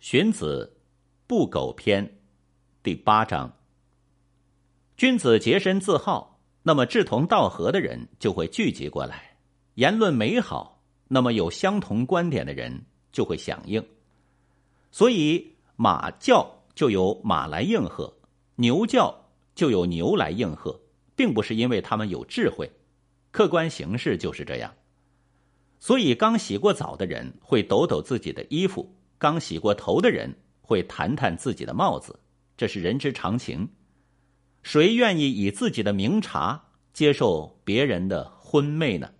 荀子《不苟篇》第八章：君子洁身自好，那么志同道合的人就会聚集过来；言论美好，那么有相同观点的人就会响应。所以，马叫就有马来应和，牛叫就有牛来应和，并不是因为他们有智慧，客观形势就是这样。所以，刚洗过澡的人会抖抖自己的衣服。刚洗过头的人会谈谈自己的帽子，这是人之常情。谁愿意以自己的名茶接受别人的昏昧呢？